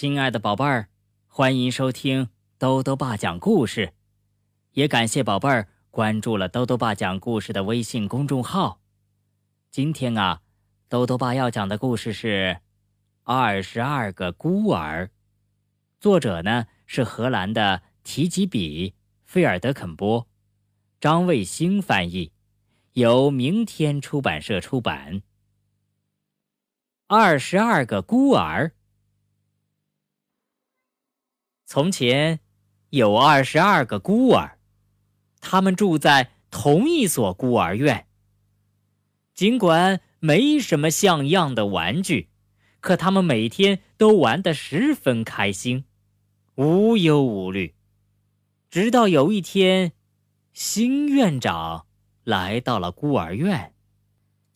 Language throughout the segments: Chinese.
亲爱的宝贝儿，欢迎收听兜兜爸讲故事，也感谢宝贝儿关注了兜兜爸讲故事的微信公众号。今天啊，兜兜爸要讲的故事是《二十二个孤儿》，作者呢是荷兰的提吉比·菲尔德肯波，张卫星翻译，由明天出版社出版。《二十二个孤儿》。从前，有二十二个孤儿，他们住在同一所孤儿院。尽管没什么像样的玩具，可他们每天都玩得十分开心，无忧无虑。直到有一天，新院长来到了孤儿院。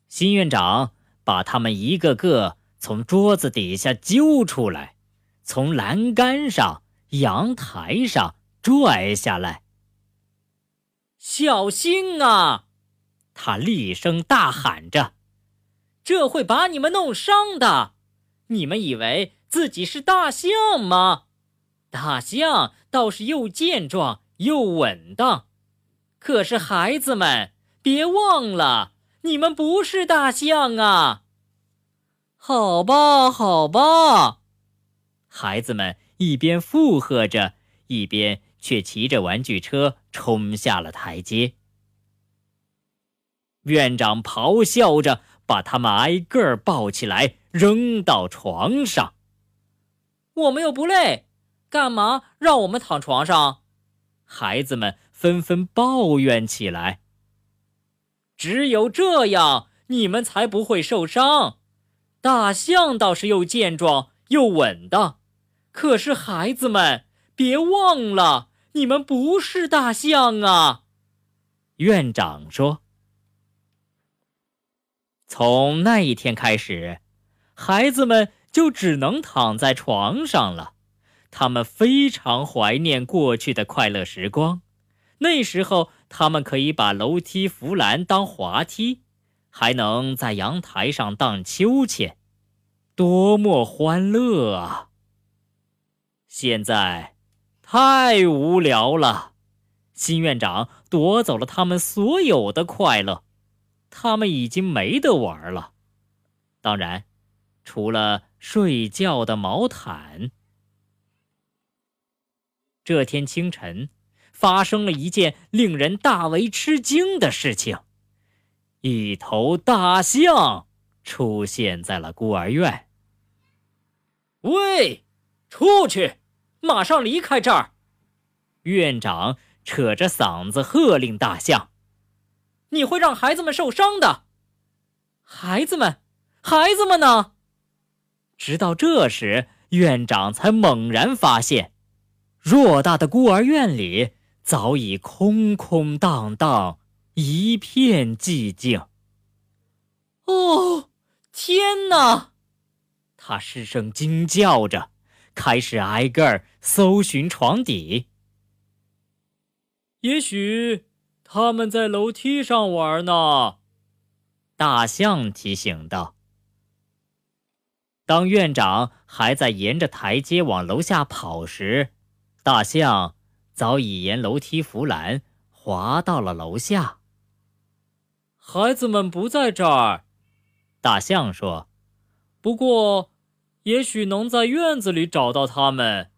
新院长把他们一个个从桌子底下揪出来，从栏杆上。阳台上拽下来，小心啊！他厉声大喊着：“这会把你们弄伤的！你们以为自己是大象吗？大象倒是又健壮又稳当，可是孩子们，别忘了，你们不是大象啊！”好吧，好吧，孩子们。一边附和着，一边却骑着玩具车冲下了台阶。院长咆哮着，把他们挨个抱起来，扔到床上。我们又不累，干嘛让我们躺床上？孩子们纷纷抱怨起来。只有这样，你们才不会受伤。大象倒是又健壮又稳当。可是，孩子们，别忘了，你们不是大象啊！院长说。从那一天开始，孩子们就只能躺在床上了。他们非常怀念过去的快乐时光。那时候，他们可以把楼梯扶栏当滑梯，还能在阳台上荡秋千，多么欢乐啊！现在，太无聊了。新院长夺走了他们所有的快乐，他们已经没得玩了。当然，除了睡觉的毛毯。这天清晨，发生了一件令人大为吃惊的事情：一头大象出现在了孤儿院。喂，出去！马上离开这儿！院长扯着嗓子喝令大象：“你会让孩子们受伤的。”孩子们，孩子们呢？直到这时，院长才猛然发现，偌大的孤儿院里早已空空荡荡，一片寂静。哦，天哪！他失声惊叫着。开始挨个儿搜寻床底。也许他们在楼梯上玩呢，大象提醒道。当院长还在沿着台阶往楼下跑时，大象早已沿楼梯扶栏滑到了楼下。孩子们不在这儿，大象说。不过。也许能在院子里找到他们，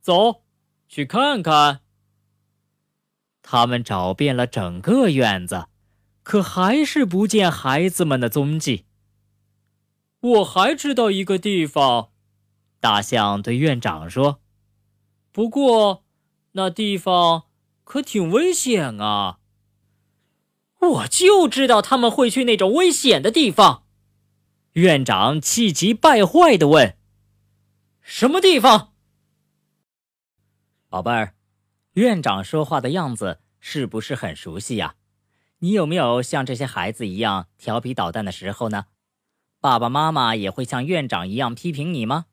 走，去看看。他们找遍了整个院子，可还是不见孩子们的踪迹。我还知道一个地方，大象对院长说：“不过，那地方可挺危险啊。”我就知道他们会去那种危险的地方。院长气急败坏地问：“什么地方？”宝贝儿，院长说话的样子是不是很熟悉呀？你有没有像这些孩子一样调皮捣蛋的时候呢？爸爸妈妈也会像院长一样批评你吗？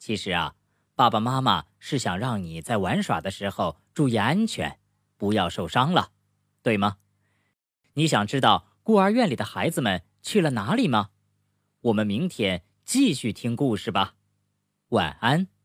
其实啊，爸爸妈妈是想让你在玩耍的时候注意安全，不要受伤了，对吗？你想知道孤儿院里的孩子们去了哪里吗？我们明天继续听故事吧。晚安。